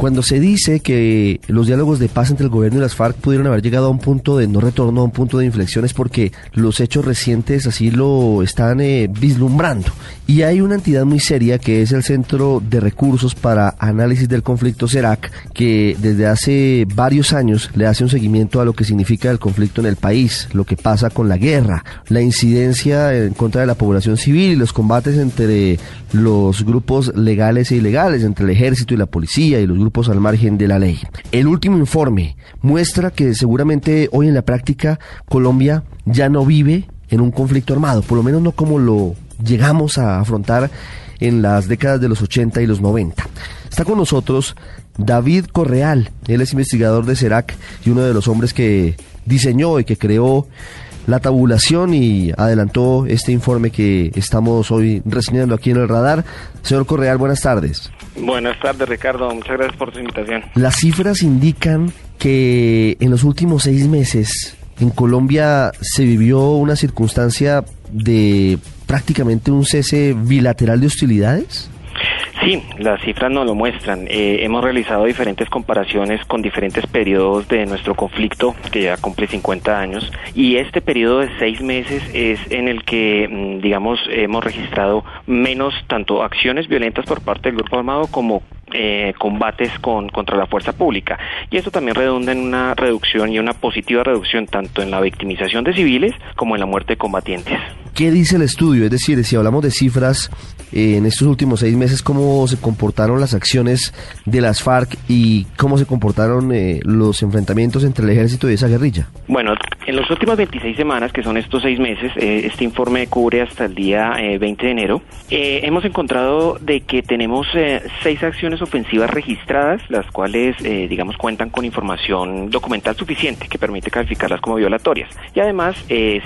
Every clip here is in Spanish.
Cuando se dice que los diálogos de paz entre el gobierno y las FARC pudieron haber llegado a un punto de no retorno, a un punto de inflexión, es porque los hechos recientes así lo están eh, vislumbrando. Y hay una entidad muy seria que es el Centro de Recursos para Análisis del Conflicto CERAC, que desde hace varios años le hace un seguimiento a lo que significa el conflicto en el país, lo que pasa con la guerra, la incidencia en contra de la población civil y los combates entre los grupos legales e ilegales, entre el ejército y la policía y los grupos al margen de la ley. El último informe muestra que seguramente hoy en la práctica Colombia ya no vive en un conflicto armado, por lo menos no como lo llegamos a afrontar en las décadas de los 80 y los 90. Está con nosotros David Correal, él es investigador de CERAC y uno de los hombres que diseñó y que creó la tabulación y adelantó este informe que estamos hoy reseñando aquí en el radar. Señor Correal, buenas tardes. Buenas tardes, Ricardo. Muchas gracias por su invitación. Las cifras indican que en los últimos seis meses en Colombia se vivió una circunstancia de prácticamente un cese bilateral de hostilidades. Sí, las cifras nos lo muestran. Eh, hemos realizado diferentes comparaciones con diferentes periodos de nuestro conflicto, que ya cumple 50 años, y este periodo de seis meses es en el que, mm, digamos, hemos registrado menos tanto acciones violentas por parte del grupo armado como eh, combates con, contra la fuerza pública. Y esto también redunda en una reducción y una positiva reducción tanto en la victimización de civiles como en la muerte de combatientes. ¿Qué dice el estudio? Es decir, si hablamos de cifras, eh, en estos últimos seis meses, ¿cómo se comportaron las acciones de las FARC y cómo se comportaron eh, los enfrentamientos entre el ejército y esa guerrilla? Bueno, en las últimas 26 semanas, que son estos seis meses, eh, este informe cubre hasta el día 20 de enero, hemos encontrado de que tenemos seis acciones ofensivas registradas, las cuales, digamos, cuentan con información documental suficiente que permite calificarlas como violatorias. Y además,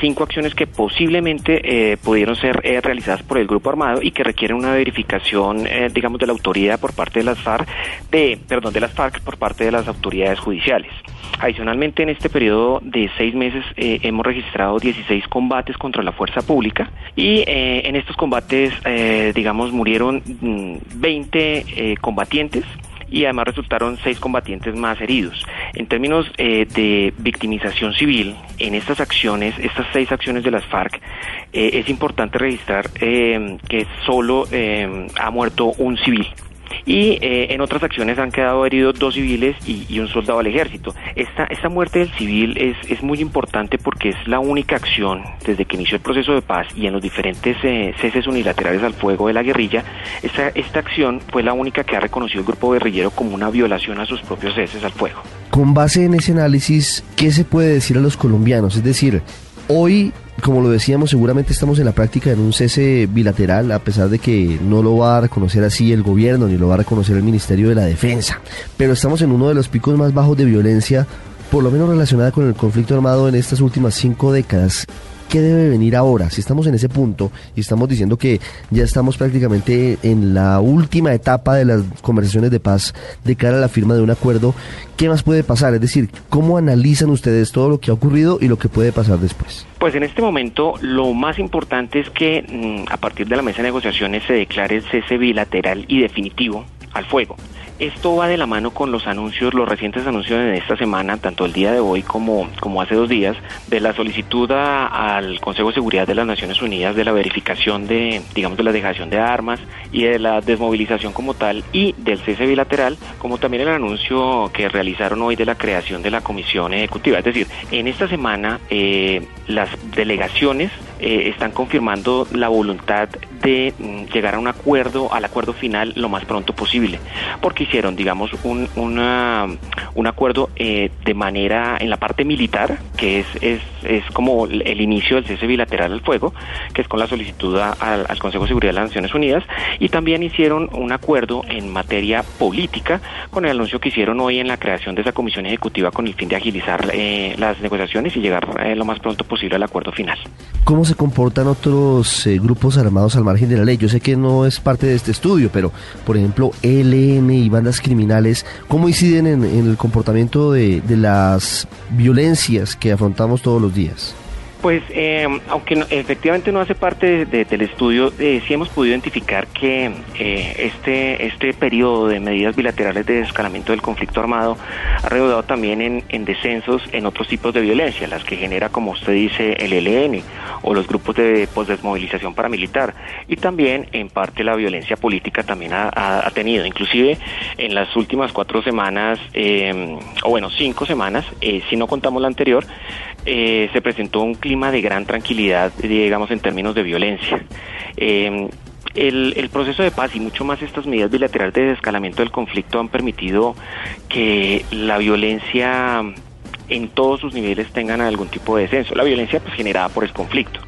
cinco acciones que posiblemente eh, pudieron ser eh, realizadas por el grupo armado y que requieren una verificación, eh, digamos, de la autoridad por parte de las FARC, de, perdón, de las FARC por parte de las autoridades judiciales. Adicionalmente, en este periodo de seis meses hemos registrado 16 combates contra la fuerza pública y en estos combates, digamos, murieron 20 mm, combatientes y además resultaron seis combatientes más heridos. En términos eh, de victimización civil, en estas acciones, estas seis acciones de las FARC, eh, es importante registrar eh, que solo ha muerto un civil y eh, en otras acciones han quedado heridos dos civiles y, un soldado del ejército. Esta, esta muerte del civil es, es, muy importante porque es la única acción desde que inició el proceso de paz y en los diferentes eh, ceses unilaterales al fuego de la guerrilla, esta, esta acción fue la única que ha reconocido el grupo guerrillero como una violación a sus propios ceses al fuego. Con base en ese análisis, ¿qué se puede decir a los colombianos? Es decir, hoy como lo decíamos, seguramente estamos en la práctica en un cese bilateral, a pesar de que no lo va a reconocer así el gobierno ni lo va a reconocer el Ministerio de la Defensa. Pero estamos en uno de los picos más bajos de violencia, por lo menos relacionada con el conflicto armado en estas últimas cinco décadas. ¿Qué debe venir ahora? Si estamos en ese punto y estamos diciendo que ya estamos prácticamente en la última etapa de las conversaciones de paz de cara a la firma de un acuerdo, ¿qué más puede pasar? Es decir, ¿cómo analizan ustedes todo lo que ha ocurrido y lo que puede pasar después? Pues en este momento lo más importante es que mm, a partir de la mesa de negociaciones se declare el cese bilateral y definitivo al fuego. Esto va de la mano con los anuncios, los recientes anuncios de esta semana, tanto el día de hoy como, como hace dos días, de la solicitud al Consejo de Seguridad de las Naciones Unidas de la verificación de, digamos, de la dejación de armas y de la desmovilización como tal y del cese bilateral, como también el anuncio que realizaron hoy de la creación de la Comisión Ejecutiva. Es decir, en esta semana eh, las delegaciones eh, están confirmando la voluntad de mm, llegar a un acuerdo, al acuerdo final lo más pronto posible, porque hicieron, digamos, un, una, un acuerdo eh, de manera en la parte militar, que es, es, es como el inicio del cese bilateral al fuego, que es con la solicitud al, al Consejo de Seguridad de las Naciones Unidas, y también hicieron un acuerdo en materia política con el anuncio que hicieron hoy en la creación de esa comisión ejecutiva con el fin de agilizar eh, las negociaciones y llegar eh, lo más pronto posible al acuerdo final. ¿Cómo se comportan otros eh, grupos armados al margen de la ley? Yo sé que no es parte de este estudio, pero por ejemplo, ELN y bandas criminales, ¿cómo inciden en, el comportamiento de, de las violencias que afrontamos todos los días? Pues, eh, aunque no, efectivamente no hace parte de, de, del estudio, eh, sí hemos podido identificar que eh, este este periodo de medidas bilaterales de escalamiento del conflicto armado ha recaudado también en, en, descensos en otros tipos de violencia, las que genera, como usted dice, el ELN o los grupos de posdesmovilización paramilitar, y también en parte la violencia política también ha, tenido, inclusive en las últimas cuatro semanas, eh, o bueno, cinco semanas, eh, si no contamos la anterior, eh, se presentó un clima de gran tranquilidad, digamos, en términos de violencia. Eh, el, el, proceso de paz y mucho más estas medidas bilaterales de desescalamiento del conflicto han permitido que la violencia en todos sus niveles tengan algún tipo de descenso. La violencia pues generada por el conflicto.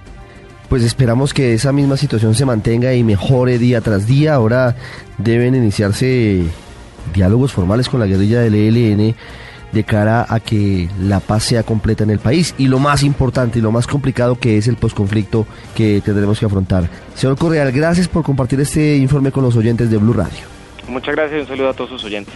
Pues esperamos que esa misma situación se mantenga y mejore día tras día. Ahora deben iniciarse diálogos formales con la guerrilla del ELN de cara a que la paz sea completa en el país y lo más importante y lo más complicado que es el posconflicto que tendremos que afrontar. Señor Correal, gracias por compartir este informe con los oyentes de Blue Radio. Muchas gracias y un saludo a todos sus oyentes.